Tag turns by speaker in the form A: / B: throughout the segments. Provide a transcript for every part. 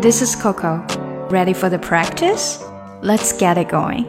A: This is Coco. Ready for the practice? Let's get it going.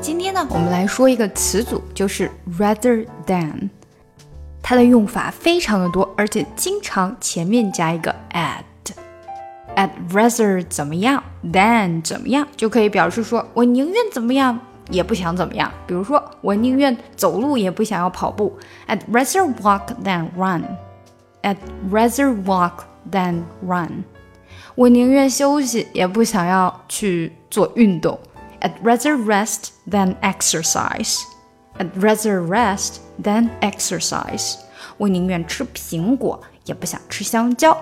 A: 今天呢，我们来说一个词组，就是 rather than。它的用法非常的多，而且经常前面加一个 at。at rather 怎么样，than 怎么样，就可以表示说我宁愿怎么样，也不想怎么样。比如说，我宁愿走路，也不想要跑步。I'd rather walk than run. I'd rather walk than run. 我宁愿休息，也不想要去做运动。I'd rather rest than exercise. I'd rather rest than exercise. 我宁愿吃苹果，也不想吃香蕉。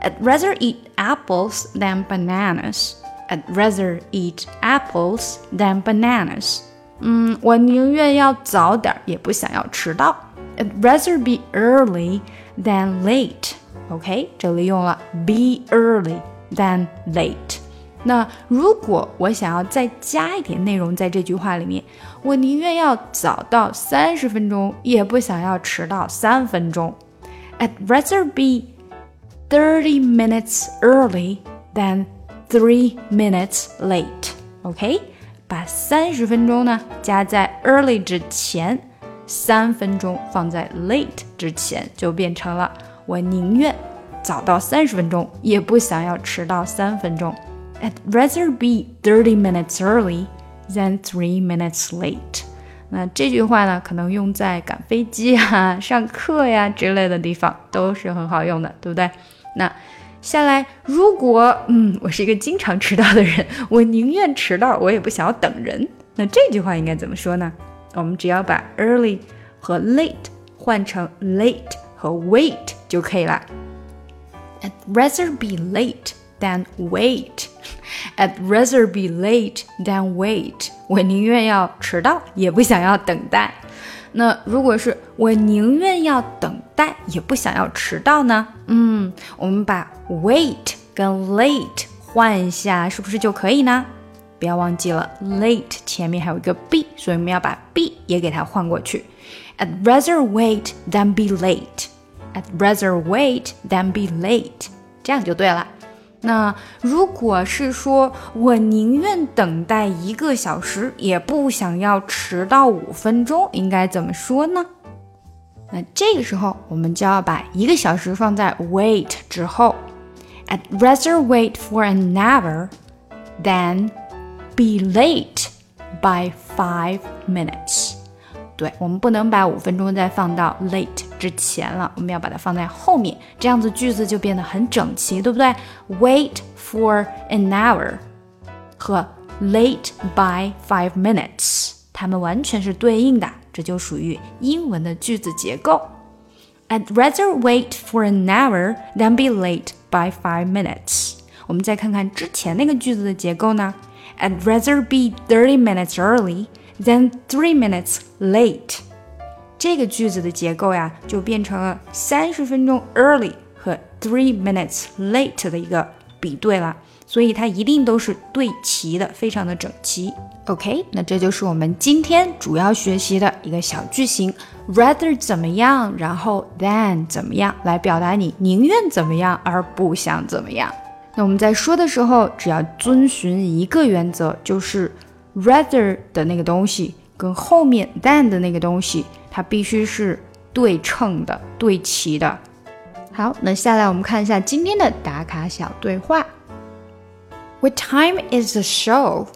A: I'd rather eat apples than bananas. I'd rather eat apples than bananas. 嗯，我宁愿要早点，也不想要迟到。I'd rather be early than late. OK，这里用了 be early than late。那如果我想要再加一点内容在这句话里面，我宁愿要早到三十分钟，也不想要迟到三分钟。I'd rather be thirty minutes early than three minutes late. OK，把三十分钟呢加在 early 之前，三分钟放在 late 之前，就变成了我宁愿早到三十分钟，也不想要迟到三分钟。I'd rather be thirty minutes early than three minutes late。那这句话呢，可能用在赶飞机啊、上课呀之类的地方都是很好用的，对不对？那下来，如果嗯，我是一个经常迟到的人，我宁愿迟到，我也不想要等人。那这句话应该怎么说呢？我们只要把 early 和 late 换成 late 和 wait 就可以了。I'd rather be late than wait. I'd rather be late than wait. 我宁愿要迟到，也不想要等待。那如果是我宁愿要等待，也不想要迟到呢？嗯，我们把 wait 跟 late 换一下，是不是就可以呢？不要忘记了，late 前面还有一个 be，所以我们要把 be 也给它换过去。I'd rather wait than be late. I'd rather wait than be late. 这样就对了。那如果是说我宁愿等待一个小时，也不想要迟到五分钟，应该怎么说呢？那这个时候我们就要把一个小时放在 wait 之后。I'd rather wait for an hour than be late by five minutes。对，我们不能把五分钟再放到 late。之前了，我们要把它放在后面，这样子句子就变得很整齐，对不对？Wait for an hour 和 late by five minutes，它们完全是对应的，这就属于英文的句子结构。I'd rather wait for an hour than be late by five minutes。我们再看看之前那个句子的结构呢？I'd rather be thirty minutes early than three minutes late。 这个句子的结构呀，就变成了三十分钟 early 和 three minutes late 的一个比对了，所以它一定都是对齐的，非常的整齐。OK，那这就是我们今天主要学习的一个小句型，rather 怎么样，然后 than 怎么样，来表达你宁愿怎么样而不想怎么样。那我们在说的时候，只要遵循一个原则，就是 rather 的那个东西跟后面 than 的那个东西。它必须是对称的、对齐的。好，那下来我们看一下今天的打卡小对话。What time is the show？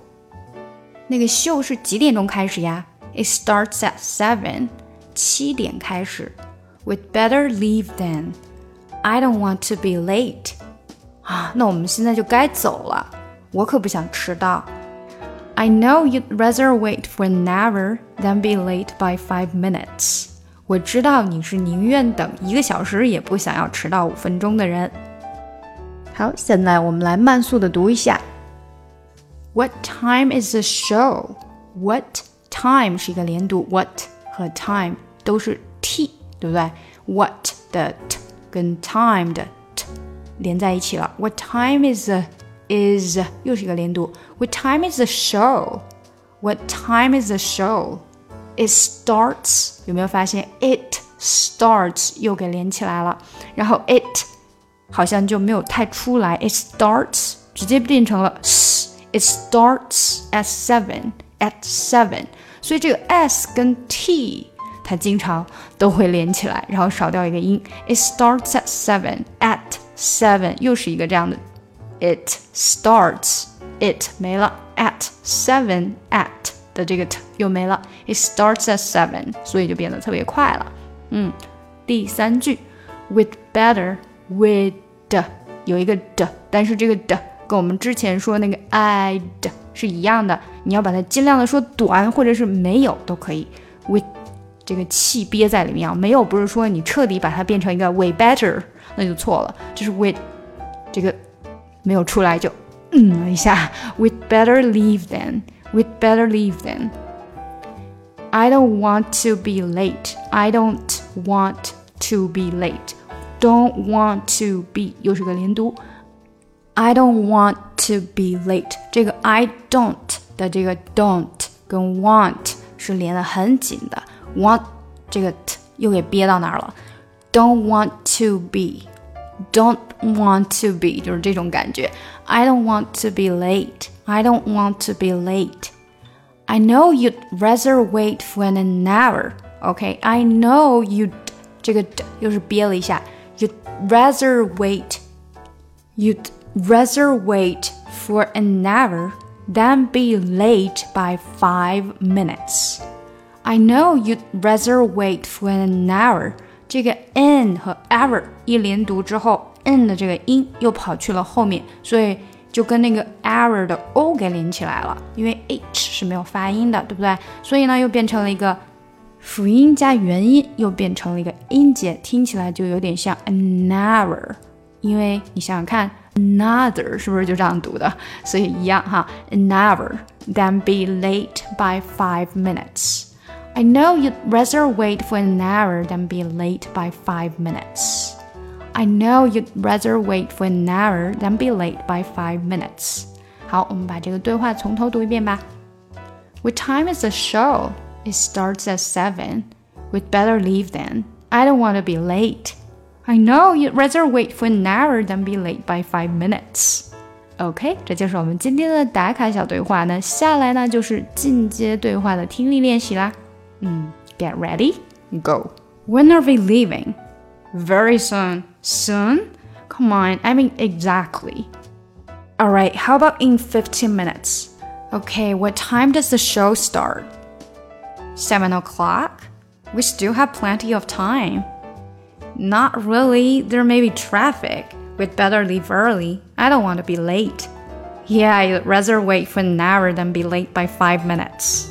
A: 那个秀是几点钟开始呀？It starts at seven，七点开始。We'd better leave then. I don't want to be late. 啊，那我们现在就该走了。我可不想迟到。I know you'd rather wait for an hour than be late by five minutes. 我知道你是宁愿等一个小时也不想要迟到五分钟的人。好，现在我们来慢速的读一下。What time is the show? What time 是一个连读，what 和 time 都是 t，对不对？What 的 t 跟 time 的 t 连在一起了。What time is the is 又是一个连读。What time is the show? What time is the show? It starts 有没有发现 it starts 又给连起来了？然后 it 好像就没有太出来。It starts 直接变成了 s。It starts at seven at seven，所以这个 s 跟 t 它经常都会连起来，然后少掉一个音。It starts at seven at seven 又是一个这样的。It starts it 没了 ，at seven at 的这个 t 又没了。It starts at seven，所以就变得特别快了。嗯，第三句，with better with 有一个的，但是这个的跟我们之前说那个 I 的是一样的，你要把它尽量的说短，或者是没有都可以。with 这个气憋在里面啊，没有不是说你彻底把它变成一个 way better，那就错了，就是 with 这个没有出来就 嗯了一下。with better leave than with better leave than。I don't want to be late. I don't want to be late. Don't want to be 又是个连读。I don't want to be late。这个 I don't 的这个 don't 跟 want 是连得很紧的，want 这个 t 又给憋到哪儿了？Don't want to be。 Don't want to be 就是这种感觉。I don't want to be late. I don't want to be late. I know you'd rather wait for an hour. Okay, I know you'd 这个又是憋了一下。You'd rather wait. You'd rather wait for an hour than be late by five minutes. I know you'd rather wait for an hour. 这个 n 和 ever 一连读之后，n 的这个音又跑去了后面，所以就跟那个 hour 的 o 给连起来了。因为 h 是没有发音的，对不对？所以呢，又变成了一个辅音加元音，又变成了一个音节，听起来就有点像 an hour。因为你想想看，another 是不是就这样读的？所以一样哈，never then be late by five minutes。I know you'd rather wait for an hour than be late by five minutes. I know you'd rather wait for an hour than be late by five minutes. 好，我们把这个对话从头读一遍吧。What time is the show? It starts at seven. We'd better leave then. I don't want to be late. I know you'd rather wait for an hour than be late by five minutes. OK，这就是我们今天的打卡小对话。那下来呢，就是进阶对话的听力练习啦。 Mm, get ready, go. When are we leaving? Very soon. Soon? Come on, I mean exactly. Alright, how about in 15 minutes? Okay, what time does the show start? 7 o'clock? We still have plenty of time. Not really, there may be traffic. We'd better leave early. I don't want to be late. Yeah, I'd rather wait for an hour than be late by 5 minutes.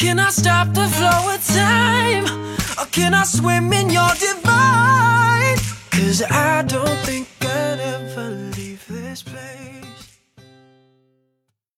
A: Can I stop the flow of time? Or can I swim in your divine? Cause I don't think I'd ever leave this place.